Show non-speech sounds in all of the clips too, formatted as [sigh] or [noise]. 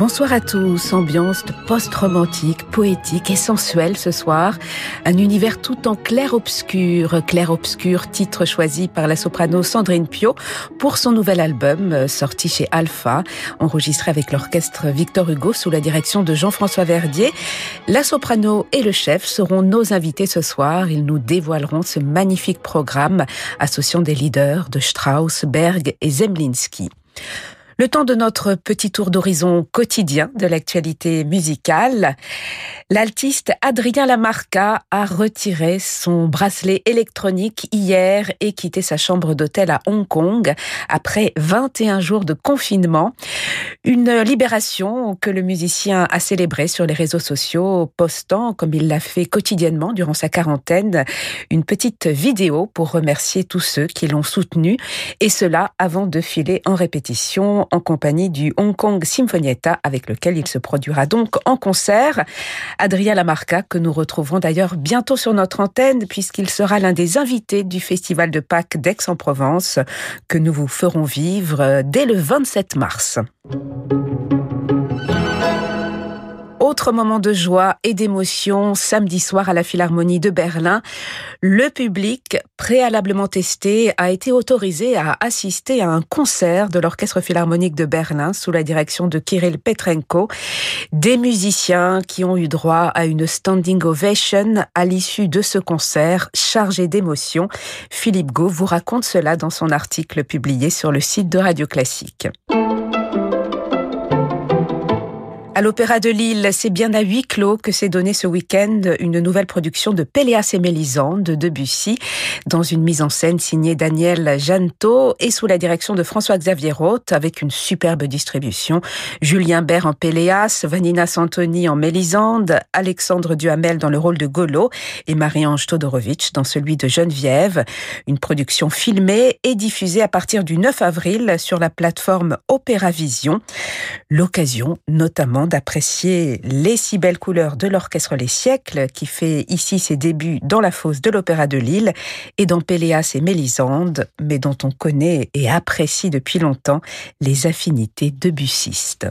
Bonsoir à tous, ambiance post-romantique, poétique et sensuelle ce soir. Un univers tout en clair-obscur. Clair-obscur, titre choisi par la soprano Sandrine Pio pour son nouvel album euh, sorti chez Alpha, enregistré avec l'orchestre Victor Hugo sous la direction de Jean-François Verdier. La soprano et le chef seront nos invités ce soir. Ils nous dévoileront ce magnifique programme associant des leaders de Strauss, Berg et Zemlinsky. Le temps de notre petit tour d'horizon quotidien de l'actualité musicale. L'altiste Adrien Lamarca a retiré son bracelet électronique hier et quitté sa chambre d'hôtel à Hong Kong après 21 jours de confinement. Une libération que le musicien a célébrée sur les réseaux sociaux, postant, comme il l'a fait quotidiennement durant sa quarantaine, une petite vidéo pour remercier tous ceux qui l'ont soutenu, et cela avant de filer en répétition en compagnie du Hong Kong Symphonietta avec lequel il se produira donc en concert. Adrien Lamarca, que nous retrouverons d'ailleurs bientôt sur notre antenne puisqu'il sera l'un des invités du Festival de Pâques d'Aix-en-Provence que nous vous ferons vivre dès le 27 mars. Autre moment de joie et d'émotion samedi soir à la Philharmonie de Berlin. Le public, préalablement testé, a été autorisé à assister à un concert de l'Orchestre Philharmonique de Berlin sous la direction de Kirill Petrenko. Des musiciens qui ont eu droit à une standing ovation à l'issue de ce concert chargé d'émotion. Philippe Gau vous raconte cela dans son article publié sur le site de Radio Classique. À l'Opéra de Lille, c'est bien à huis clos que s'est donné ce week-end une nouvelle production de Péléas et Mélisande de Debussy, dans une mise en scène signée Daniel Janto et sous la direction de François-Xavier Roth, avec une superbe distribution. Julien Bert en Péléas, Vanina Santoni en Mélisande, Alexandre Duhamel dans le rôle de Golo et Marie-Ange Todorovitch dans celui de Geneviève. Une production filmée et diffusée à partir du 9 avril sur la plateforme Opéra Vision. L'occasion notamment d'apprécier les si belles couleurs de l'orchestre Les Siècles, qui fait ici ses débuts dans la fosse de l'Opéra de Lille et dans Péléas et Mélisande, mais dont on connaît et apprécie depuis longtemps les affinités debussistes.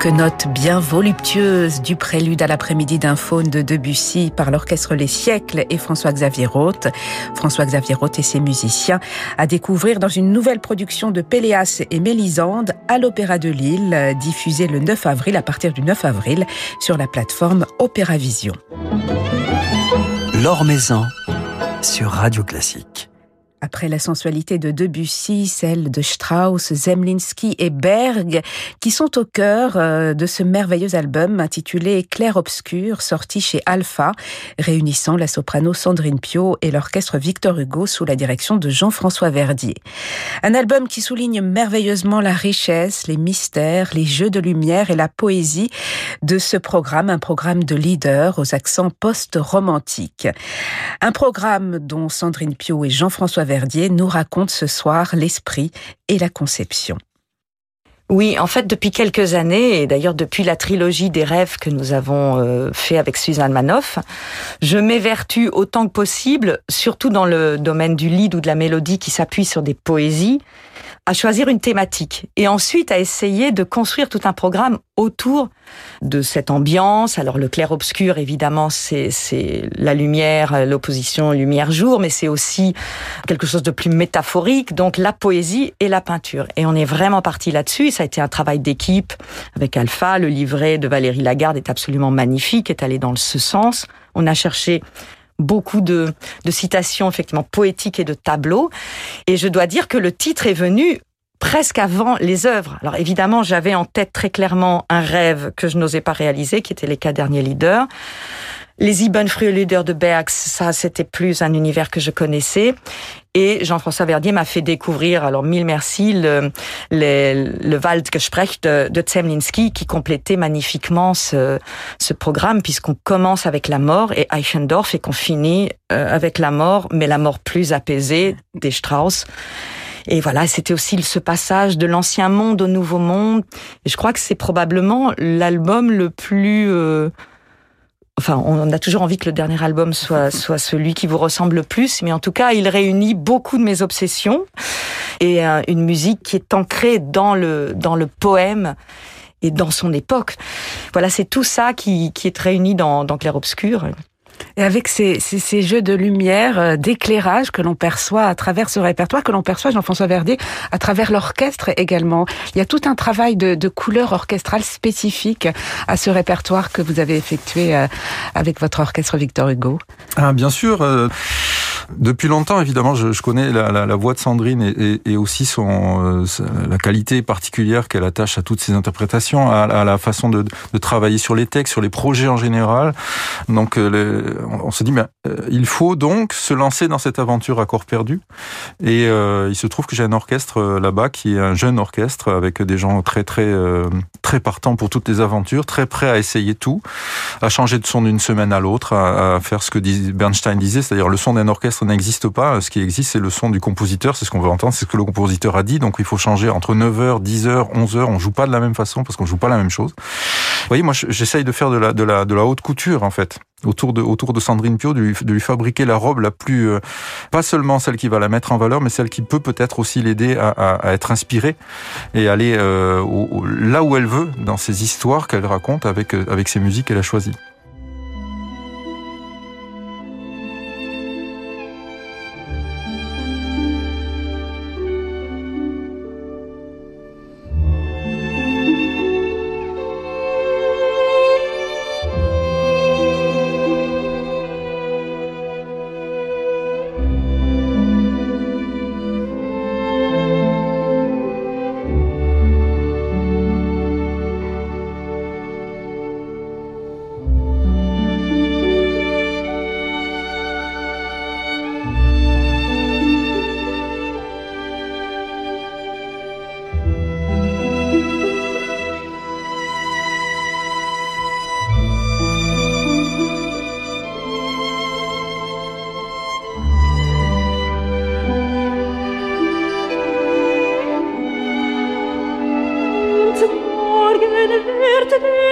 Quelques notes bien voluptueuses du prélude à l'après-midi d'un faune de Debussy par l'orchestre Les Siècles et François-Xavier Roth. François-Xavier Roth et ses musiciens à découvrir dans une nouvelle production de Péléas et Mélisande à l'Opéra de Lille, diffusée le 9 avril à partir du 9 avril sur la plateforme Opéra Vision. L'Or Maison sur Radio Classique. Après la sensualité de Debussy, celle de Strauss, Zemlinsky et Berg, qui sont au cœur euh, de ce merveilleux album intitulé Clair Obscur, sorti chez Alpha, réunissant la soprano Sandrine Pio et l'orchestre Victor Hugo sous la direction de Jean-François Verdier. Un album qui souligne merveilleusement la richesse, les mystères, les jeux de lumière et la poésie de ce programme, un programme de leader aux accents post-romantiques. Un programme dont Sandrine Pio et Jean-François Nous raconte ce soir l'esprit et la conception. Oui, en fait, depuis quelques années, et d'ailleurs depuis la trilogie des rêves que nous avons euh, fait avec Suzanne Manoff, je m'évertue autant que possible, surtout dans le domaine du lead ou de la mélodie qui s'appuie sur des poésies, à choisir une thématique et ensuite à essayer de construire tout un programme autour de cette ambiance. Alors le clair-obscur, évidemment, c'est la lumière, l'opposition lumière-jour, mais c'est aussi quelque chose de plus métaphorique, donc la poésie et la peinture. Et on est vraiment parti là-dessus. Ça a été un travail d'équipe avec Alpha. Le livret de Valérie Lagarde est absolument magnifique, est allé dans ce sens. On a cherché beaucoup de, de citations effectivement poétiques et de tableaux. Et je dois dire que le titre est venu presque avant les œuvres. Alors évidemment, j'avais en tête très clairement un rêve que je n'osais pas réaliser, qui était les quatre derniers leaders. Les Ibn leaders de Bergs, ça c'était plus un univers que je connaissais. Et Jean-François Verdier m'a fait découvrir, alors mille merci, le, le, le Waldgespräch de, de Zemlinsky qui complétait magnifiquement ce, ce programme puisqu'on commence avec la mort et Eichendorff et qu'on finit euh, avec la mort, mais la mort plus apaisée des Strauss. Et voilà, c'était aussi ce passage de l'ancien monde au nouveau monde. Et je crois que c'est probablement l'album le plus euh, enfin, on a toujours envie que le dernier album soit, [laughs] soit celui qui vous ressemble le plus, mais en tout cas, il réunit beaucoup de mes obsessions et euh, une musique qui est ancrée dans le, dans le poème et dans son époque. Voilà, c'est tout ça qui, qui est réuni dans, dans Clair Obscur. Et avec ces, ces, ces jeux de lumière, euh, d'éclairage que l'on perçoit à travers ce répertoire, que l'on perçoit, Jean-François Verdier, à travers l'orchestre également. Il y a tout un travail de, de couleur orchestrale spécifique à ce répertoire que vous avez effectué euh, avec votre orchestre Victor Hugo. Ah, bien sûr. Euh, depuis longtemps, évidemment, je, connais la, voix de Sandrine et, aussi son, euh, la qualité particulière qu'elle attache à toutes ses interprétations, à, la façon de, travailler sur les textes, sur les projets en général. Donc, euh, on, se dit, mais, euh, il faut donc se lancer dans cette aventure à corps perdu. Et il se trouve que j'ai un orchestre là-bas qui est un jeune orchestre avec des gens très, très, très partants pour toutes les aventures, très prêts à essayer tout, à changer de son d'une semaine à l'autre, à faire ce que Bernstein disait, c'est-à-dire le son d'un orchestre n'existe pas. Ce qui existe, c'est le son du compositeur. C'est ce qu'on veut entendre. C'est ce que le compositeur a dit. Donc, il faut changer entre 9h, 10h, 11h. On joue pas de la même façon parce qu'on joue pas la même chose. Vous voyez, moi, j'essaye de faire de la, de la, de la haute couture, en fait autour de autour de Sandrine Pio, de lui, de lui fabriquer la robe la plus, euh, pas seulement celle qui va la mettre en valeur, mais celle qui peut peut-être aussi l'aider à, à, à, être inspirée et aller euh, là où elle veut dans ses histoires qu'elle raconte avec euh, avec ses musiques qu'elle a choisies. mit.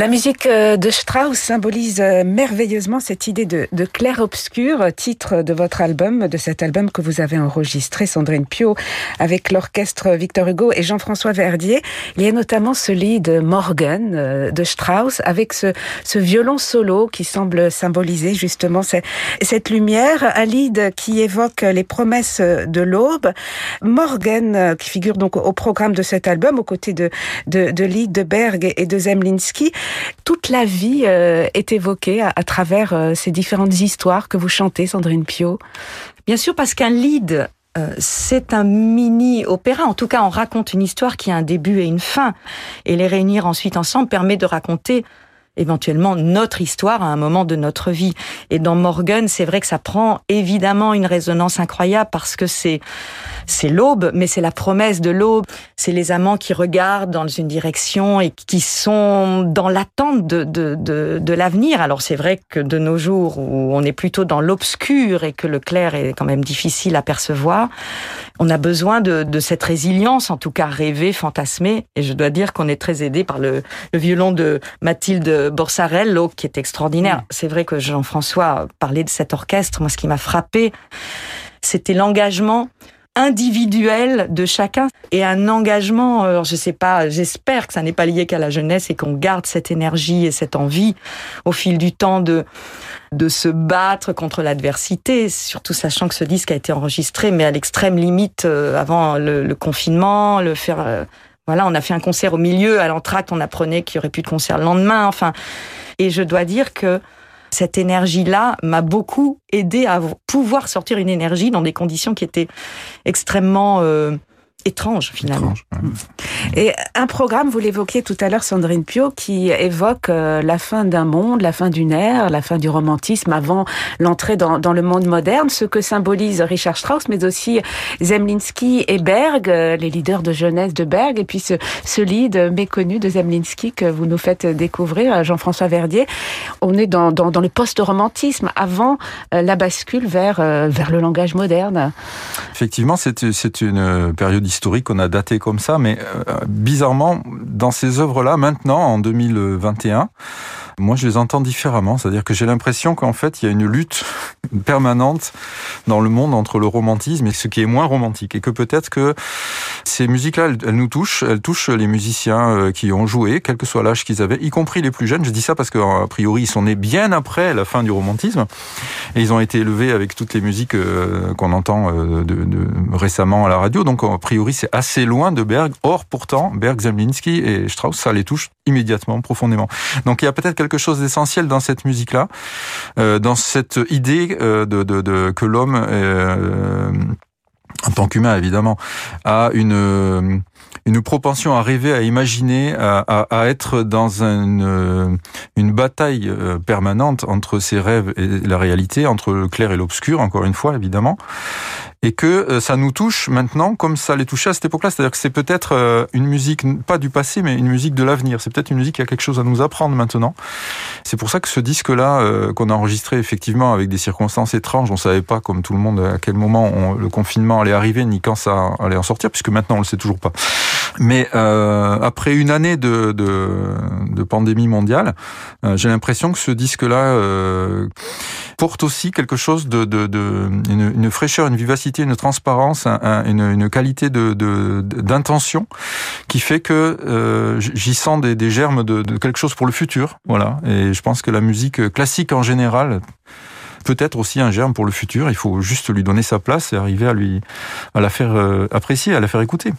La musique euh, de Strauss symbolise euh, merveilleusement cette idée de, de clair-obscur, titre de votre album, de cet album que vous avez enregistré, Sandrine Pio, avec l'orchestre Victor Hugo et Jean-François Verdier. Il y a notamment ce lead Morgan euh, de Strauss avec ce, ce violon solo qui semble symboliser justement cette, cette lumière, un lead qui évoque les promesses de l'aube. Morgan, qui figure donc au programme de cet album, aux côtés de, de, de Lied de Berg et de Zemlinsky toute la vie euh, est évoquée à, travers euh, ces différentes histoires que vous chantez, Sandrine Pio. Bien sûr, parce qu'un lead, euh, c'est un mini opéra. En tout cas, on raconte une histoire qui a un début et une fin. Et les réunir ensuite ensemble permet de raconter éventuellement notre histoire à un moment de notre vie. Et dans Morgan, c'est vrai que ça prend évidemment une résonance incroyable parce que c'est c'est l'aube, mais c'est la promesse de l'aube. C'est les amants qui regardent dans une direction et qui sont dans l'attente de, de, de, de l'avenir. Alors c'est vrai que de nos jours où on est plutôt dans l'obscur et que le clair est quand même difficile à percevoir, on a besoin de, de cette résilience, en tout cas rêver, fantasmer. Et je dois dire qu'on est très aidé par le, le violon de Mathilde Borsarello, qui est extraordinaire. C'est vrai que Jean-François parlait de cet orchestre. Moi, ce qui m'a frappé, c'était l'engagement individuel de chacun et un engagement, alors je sais pas, j'espère que ça n'est pas lié qu'à la jeunesse et qu'on garde cette énergie et cette envie au fil du temps de de se battre contre l'adversité, surtout sachant que ce disque a été enregistré mais à l'extrême limite euh, avant le, confinement, le faire euh, voilà, on a fait un concert au milieu, à l'entracte, on apprenait qu'il y aurait plus de concert le lendemain, enfin. Et je dois dire que cette énergie-là m'a beaucoup aidé à pouvoir sortir une énergie dans des conditions qui étaient extrêmement euh, étrange finalement. Et un programme, vous l'évoquiez tout à l'heure, Sandrine Pio, qui évoque euh, la fin d'un monde, la fin d'une ère, la fin du romantisme avant l'entrée dans, dans, le monde moderne, ce que symbolise Richard Strauss, mais aussi Zemlinsky et Berg, euh, les leaders de jeunesse de Berg, et puis ce, ce lead méconnu de Zemlinsky que vous nous faites découvrir, Jean-François Verdier. On est dans, dans, dans le post-romantisme, avant euh, la bascule vers, vers le langage moderne. Effectivement, c'est une période historique qu'on a daté comme ça, mais euh, bizarrement, dans ces œuvres-là, maintenant, en 2021, moi, je les entends différemment. C'est-à-dire que j'ai l'impression qu'en fait, il y a une lutte [laughs] permanente dans le monde entre le romantisme et ce qui est moins romantique. Et que peut-être que ces musiques-là, elles, nous touchent. Elles touchent les musiciens euh, qui ont joué, quel que soit l'âge qu'ils avaient, y compris les plus jeunes. Je dis ça parce qu'a priori, ils sont nés bien après la fin du romantisme. Et ils ont été élevés avec toutes les musiques euh, qu'on entend récemment à la radio. Donc, a priori, c'est assez loin de Berg. Or, pourtant, Berg, Zemlinsky et Strauss, ça les touche immédiatement, profondément. Donc, il y a peut-être quelque chose d'essentiel dans cette musique-là, euh, dans cette idée euh, de, que l'homme, euh, en tant qu'humain évidemment, a une une propension à rêver, à imaginer, à, être dans une, une bataille permanente entre ses rêves et la réalité, entre le clair et l'obscur, encore une fois, évidemment et que euh, ça nous touche maintenant comme ça les touchait à cette époque-là. C'est-à-dire que c'est peut-être euh, une musique, pas du passé, mais une musique de l'avenir. C'est peut-être une musique qui a quelque chose à nous apprendre maintenant. C'est pour ça que ce disque-là, euh, qu'on a enregistré effectivement avec des circonstances étranges, on savait pas, comme tout le monde, à quel moment le confinement allait arriver, ni quand ça allait en sortir, puisque maintenant on le sait toujours pas. Mais euh, après une année de, de, de pandémie mondiale, euh, j'ai l'impression que ce disque-là euh, porte aussi quelque chose de, de, de une, fraîcheur, une vivacité, une transparence, un, une, une, qualité de d'intention qui fait que euh, j'y sens des, des germes de, de quelque chose pour le futur. Voilà. Et je pense que la musique classique en général peut-être aussi un germe pour le futur. Il faut juste lui donner sa place et arriver à lui à la faire euh, apprécier, à la faire écouter.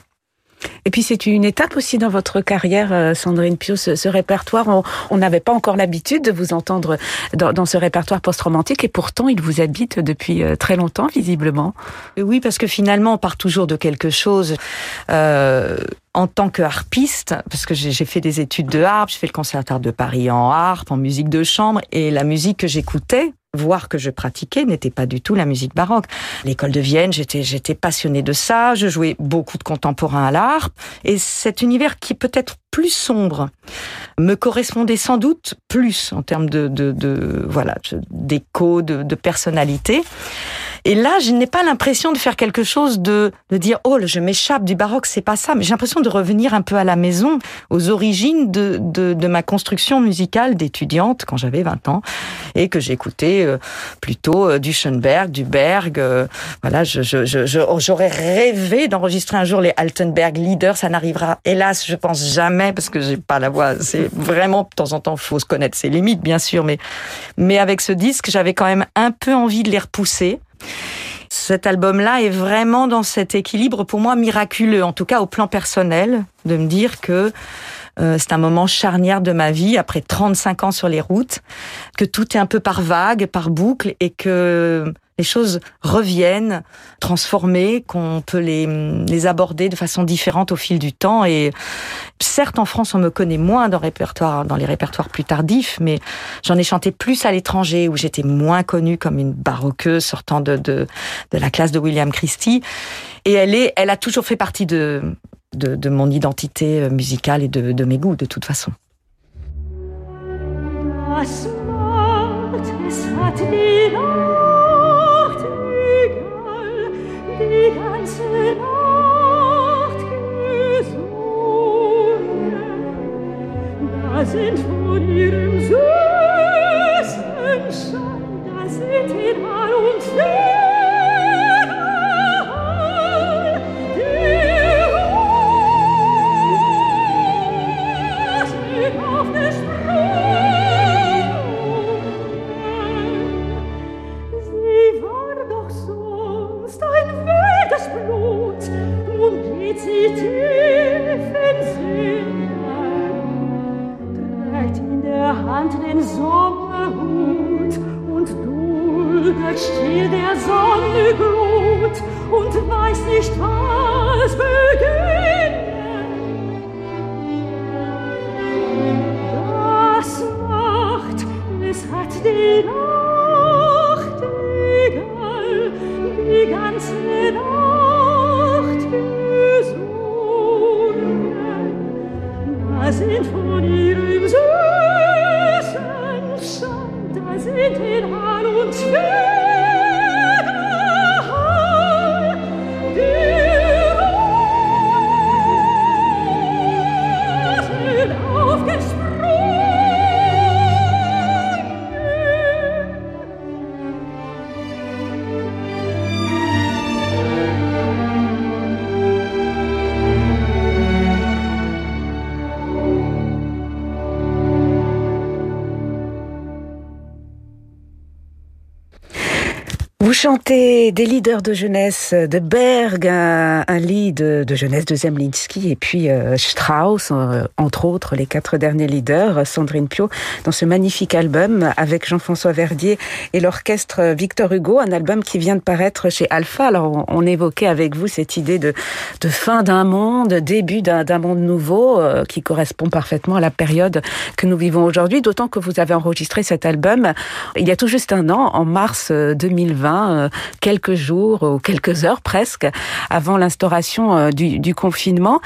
Et puis c'est une étape aussi dans votre carrière, euh, Sandrine Pio, ce, ce répertoire. On n'avait pas encore l'habitude de vous entendre dans, ce répertoire post-romantique et pourtant il vous habite depuis euh, très longtemps, visiblement. Oui, parce que finalement on part toujours de quelque chose. Euh, en tant que harpiste, parce que j'ai fait des études de harpe, j'ai fait le conservatoire de Paris en harpe, en musique de chambre, et la musique que j'écoutais, voire que je pratiquais, n'était pas du tout la musique baroque. L'école de Vienne, j'étais j'étais passionnée de ça, je jouais beaucoup de contemporains à la harpe, et cet univers qui peut être plus sombre me correspondait sans doute plus en termes de, de, de voilà d'écho, de, de personnalité. Et là, je n'ai pas l'impression de faire quelque chose de, de dire, oh, je m'échappe du baroque, c'est pas ça. Mais j'ai l'impression de revenir un peu à la maison, aux origines de, de, de ma construction musicale d'étudiante quand j'avais 20 ans et que j'écoutais euh, plutôt euh, du Schoenberg, du Berg. Euh, voilà, je, je, je, j'aurais rêvé d'enregistrer un jour les Altenberg Leaders. Ça n'arrivera, hélas, je pense jamais parce que j'ai pas la voix. C'est vraiment, de temps en temps, faut se connaître ses limites, bien sûr, mais, mais avec ce disque, j'avais quand même un peu envie de les repousser. Cet album-là est vraiment dans cet équilibre, pour moi, miraculeux, en tout cas au plan personnel, de me dire que euh, c'est un moment charnière de ma vie, après 35 ans sur les routes, que tout est un peu par vague, par boucle, et que les choses reviennent transformées, qu'on peut les, aborder de façon différente au fil du temps. Et certes, en France, on me connaît moins dans, répertoire, dans les répertoires plus tardifs, mais j'en ai chanté plus à l'étranger, où j'étais moins connue comme une baroqueuse sortant de, la classe de William Christie. Et elle, a toujours fait partie de, mon identité musicale et de, mes goûts, de toute façon. da sind von ihrem süßen Schein, da sind band den Sommerhut und duldet still der Sonne Glut und weiß nicht, was beginnt. Chanter des leaders de jeunesse de Berg, un, lead de, jeunesse de Zemlinski et puis euh, Strauss, euh, entre autres les quatre derniers leaders, Sandrine Pio, dans ce magnifique album avec Jean-François Verdier et l'orchestre Victor Hugo, un album qui vient de paraître chez Alpha. Alors on, évoquait avec vous cette idée de, de fin d'un monde, début d'un monde nouveau euh, qui correspond parfaitement à la période que nous vivons aujourd'hui, d'autant que vous avez enregistré cet album il y a tout juste un an, en mars 2020 euh, quelques jours ou quelques heures presque avant l'instauration euh, du, du confinement.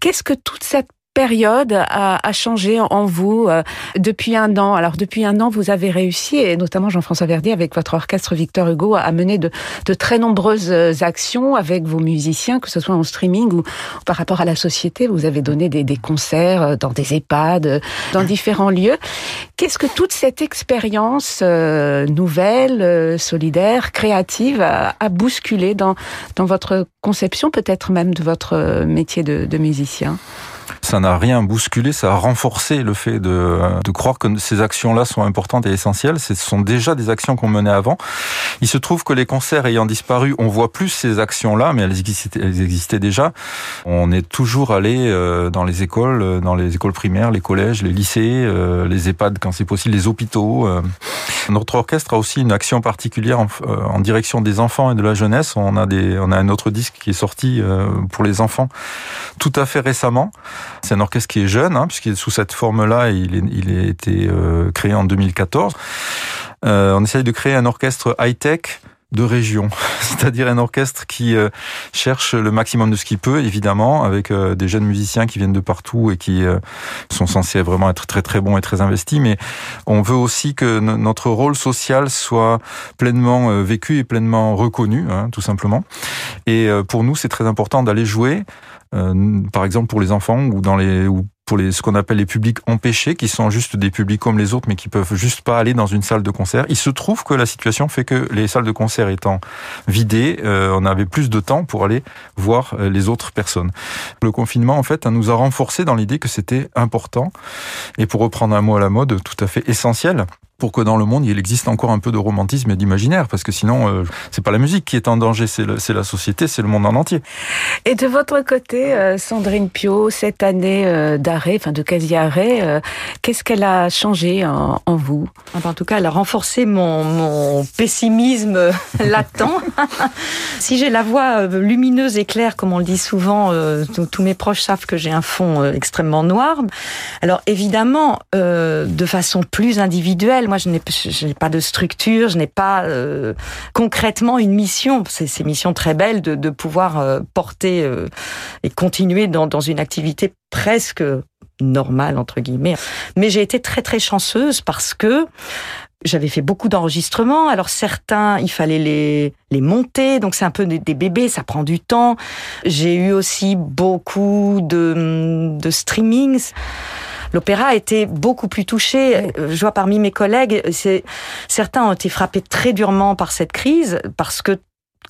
Qu'est-ce que toute cette période a, a, changé en vous euh, depuis un an Alors depuis un an, vous avez réussi, et notamment Jean-François Verdier avec votre orchestre Victor Hugo, à mener de, de, très nombreuses actions avec vos musiciens, que ce soit en streaming ou, par rapport à la société. Vous avez donné des, des concerts euh, dans des EHPAD, euh, dans différents lieux. Qu'est-ce que toute cette expérience nouvelle, solidaire, créative a, a, bousculé dans, dans votre conception, peut-être même de votre métier de, de musicien? Ça n'a rien bousculé, ça a renforcé le fait de, de croire que ces actions-là sont importantes et essentielles. Ce sont déjà des actions qu'on menait avant. Il se trouve que les concerts ayant disparu, on voit plus ces actions-là, mais elles existaient, déjà. On est toujours allé euh, dans les écoles, euh, dans les écoles primaires, les collèges, les lycées, euh, les EHPAD quand c'est possible, les hôpitaux. Notre orchestre a aussi une action particulière en, en, direction des enfants et de la jeunesse. On a des, on a un autre disque qui est sorti pour les enfants tout à fait récemment. C'est un orchestre qui est jeune, hein, puisqu'il est sous cette forme-là, il, est, il a été euh, créé en 2014. Euh, on essaye de créer un orchestre high-tech de région, [laughs] c'est-à-dire un orchestre qui euh, cherche le maximum de ce qu'il peut, évidemment, avec euh, des jeunes musiciens qui viennent de partout et qui euh, sont censés vraiment être très très bons et très investis, mais on veut aussi que notre rôle social soit pleinement vécu et pleinement reconnu, hein, tout simplement. Et pour nous, c'est très important d'aller jouer par exemple pour les enfants ou dans les ou pour les, ce qu'on appelle les publics empêchés, qui sont juste des publics comme les autres, mais qui peuvent juste pas aller dans une salle de concert. Il se trouve que la situation fait que les salles de concert étant vidées, euh, on avait plus de temps pour aller voir euh, les autres personnes. Le confinement, en fait, nous a renforcé dans l'idée que c'était important, et pour reprendre un mot à la mode, tout à fait essentiel, pour que dans le monde il existe encore un peu de romantisme et d'imaginaire, parce que sinon euh, c'est pas la musique qui est en danger, c'est la société, c'est le monde en entier. Et de votre côté, euh, Sandrine Pio, cette année euh, d'arrêt, enfin de quasi-arrêt, qu'est-ce qu'elle a changé en, vous? En tout cas, elle a renforcé mon, mon pessimisme [laughs] latent. [laughs] si j'ai la voix lumineuse et claire, comme on le dit souvent, tous mes proches savent que j'ai un fond extrêmement noir. Alors évidemment, de façon plus individuelle, moi, je n'ai pas de structure, je n'ai pas euh, concrètement une mission. C'est une mission très belle de, pouvoir euh, porter euh, et continuer dans, dans une activité presque normale entre guillemets. Mais j'ai été très très chanceuse parce que j'avais fait beaucoup d'enregistrements. Alors certains, il fallait les, les monter, donc c'est un peu des, des, bébés, ça prend du temps. J'ai eu aussi beaucoup de, de streamings l'opéra a été beaucoup plus touché. Je vois parmi mes collègues, c'est certains ont été frappés très durement par cette crise parce que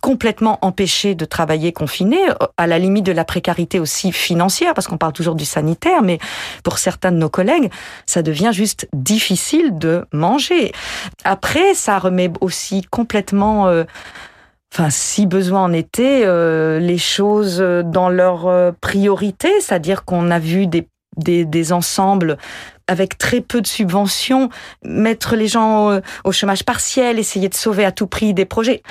complètement empêchés de travailler confinés, à la limite de la précarité aussi financière, parce qu'on parle toujours du sanitaire, mais pour certains de nos collègues, ça devient juste difficile de manger. Après, ça remet aussi complètement... Euh, enfin si besoin en était, euh, les choses dans leur euh, priorité, c'est-à-dire qu'on a vu des des, des ensembles avec très peu de subventions, mettre les gens euh, au, chômage partiel, essayer de sauver à tout prix des projets.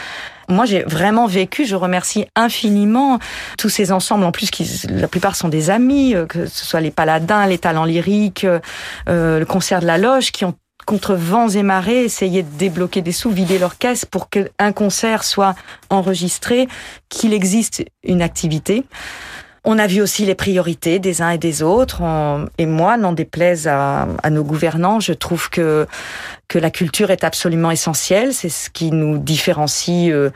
Moi, j'ai vraiment vécu, je remercie infiniment tous ces ensembles, en plus, qui, la plupart sont des amis, euh, que ce soit les Paladins, les Talents Lyriques, euh, le Concert de la Loge, qui ont contre vents et marées, essayé de débloquer des sous, vider leur caisse pour qu'un concert soit enregistré, qu'il existe une activité. On a vu aussi les priorités des uns et des autres. et moi, n'en déplaise à, nos gouvernants, je trouve que que la culture est absolument essentielle. C'est ce qui nous différencie euh,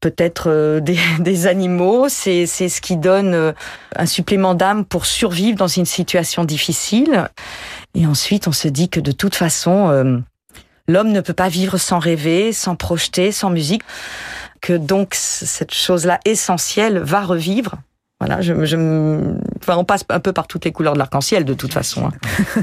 peut-être euh, [laughs] des, animaux. C'est c'est ce qui donne euh, un supplément d'âme pour survivre dans une situation difficile. Et ensuite, on se dit que de toute façon, l'homme ne peut pas vivre sans rêver, sans projeter, sans musique. Que donc cette chose-là essentielle va revivre voilà, je, je, enfin, on passe un peu par toutes les couleurs de l'arc-en-ciel de toute façon. Hein. [laughs]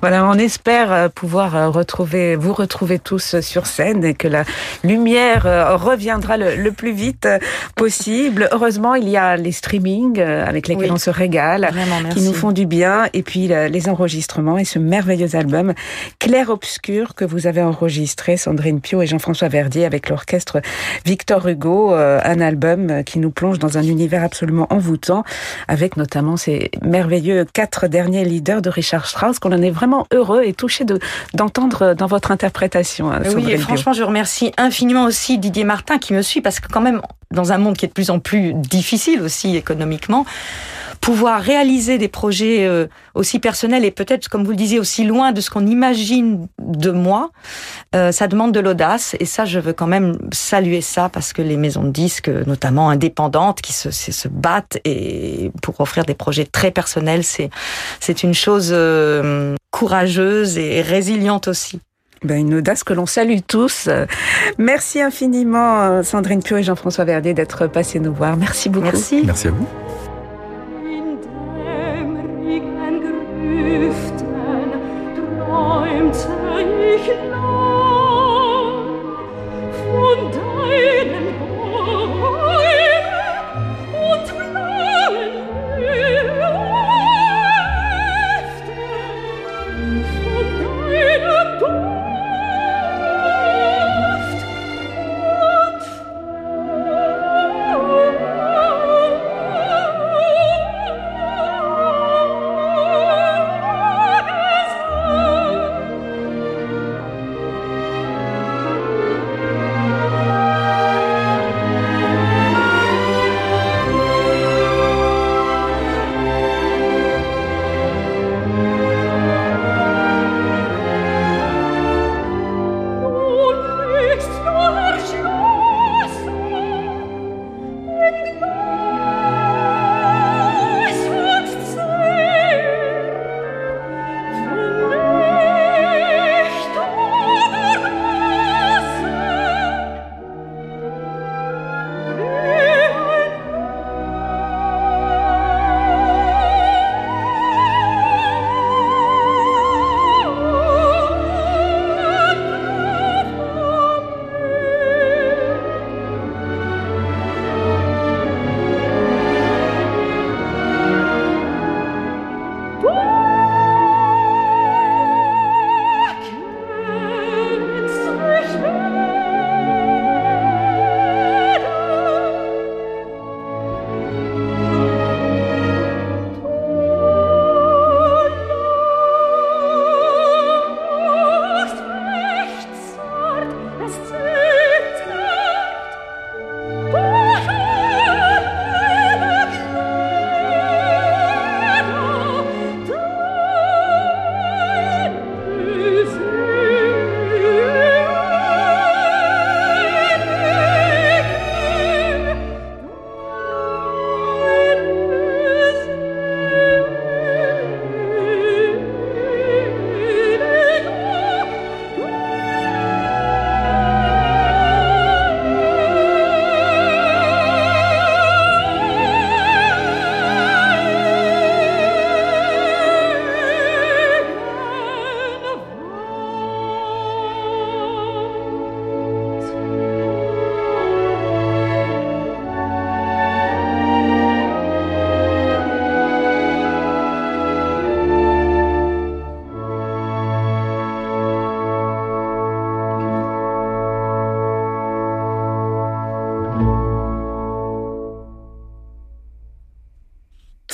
voilà, on espère euh, pouvoir euh, retrouver, vous retrouver tous sur scène et que la lumière euh, reviendra le, plus vite possible. Heureusement, il y a les streamings avec lesquels on se régale, qui nous font du bien, et puis les enregistrements et ce merveilleux album Clair Obscur que vous avez enregistré, Sandrine Pio et Jean-François Verdier avec l'orchestre Victor Hugo, un album qui nous plonge dans un univers absolument envoûtant, avec notamment ces merveilleux quatre derniers leaders de Richard Strauss, qu'on en est vraiment heureux et touché d'entendre dans votre interprétation. Hein, oui, et franchement, je remercie infiniment aussi Didier Martin qui me suit, parce que quand même, dans un monde qui est de plus en plus difficile aussi économiquement, pouvoir réaliser des projets euh, aussi personnels et peut-être, comme vous le disiez, aussi loin de ce qu'on imagine de moi, euh, ça demande de l'audace. Et ça, je veux quand même saluer ça parce que les maisons de disques, notamment indépendantes, qui se, se battent et pour offrir des projets très personnels, c'est c'est une chose euh, courageuse et résiliente aussi. Ben, une audace que l'on salue tous. Merci infiniment Sandrine Pio et Jean-François Verdier d'être passés nous voir. Merci beaucoup. Merci, Merci à vous.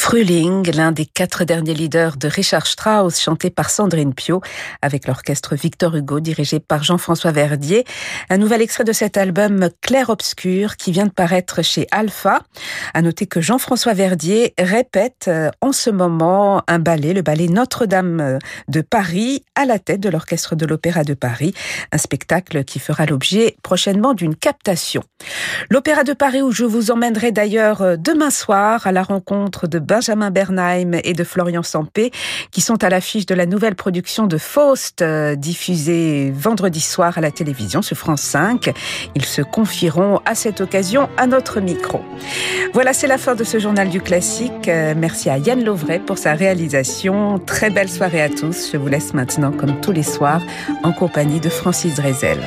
Frühling, l'un des quatre derniers leaders de Richard Strauss, chanté par Sandrine Pio, avec l'orchestre Victor Hugo, dirigé par Jean-François Verdier. Un nouvel extrait de cet album Clair Obscur, qui vient de paraître chez Alpha. À noter que Jean-François Verdier répète euh, en ce moment un ballet, le ballet Notre-Dame euh, de Paris, à la tête de l'orchestre de l'Opéra de Paris. Un spectacle qui fera l'objet prochainement d'une captation. L'Opéra de Paris, où je vous emmènerai d'ailleurs euh, demain soir à la rencontre de Benjamin Bernheim et de Florian Sampé, qui sont à l'affiche de la nouvelle production de Faust, euh, diffusée vendredi soir à la télévision sur France 5. Ils se confieront à cette occasion à notre micro. Voilà, c'est la fin de ce journal du classique. Euh, merci à Yann Lovray pour sa réalisation. Très belle soirée à tous. Je vous laisse maintenant, comme tous les soirs, en compagnie de Francis Drezel.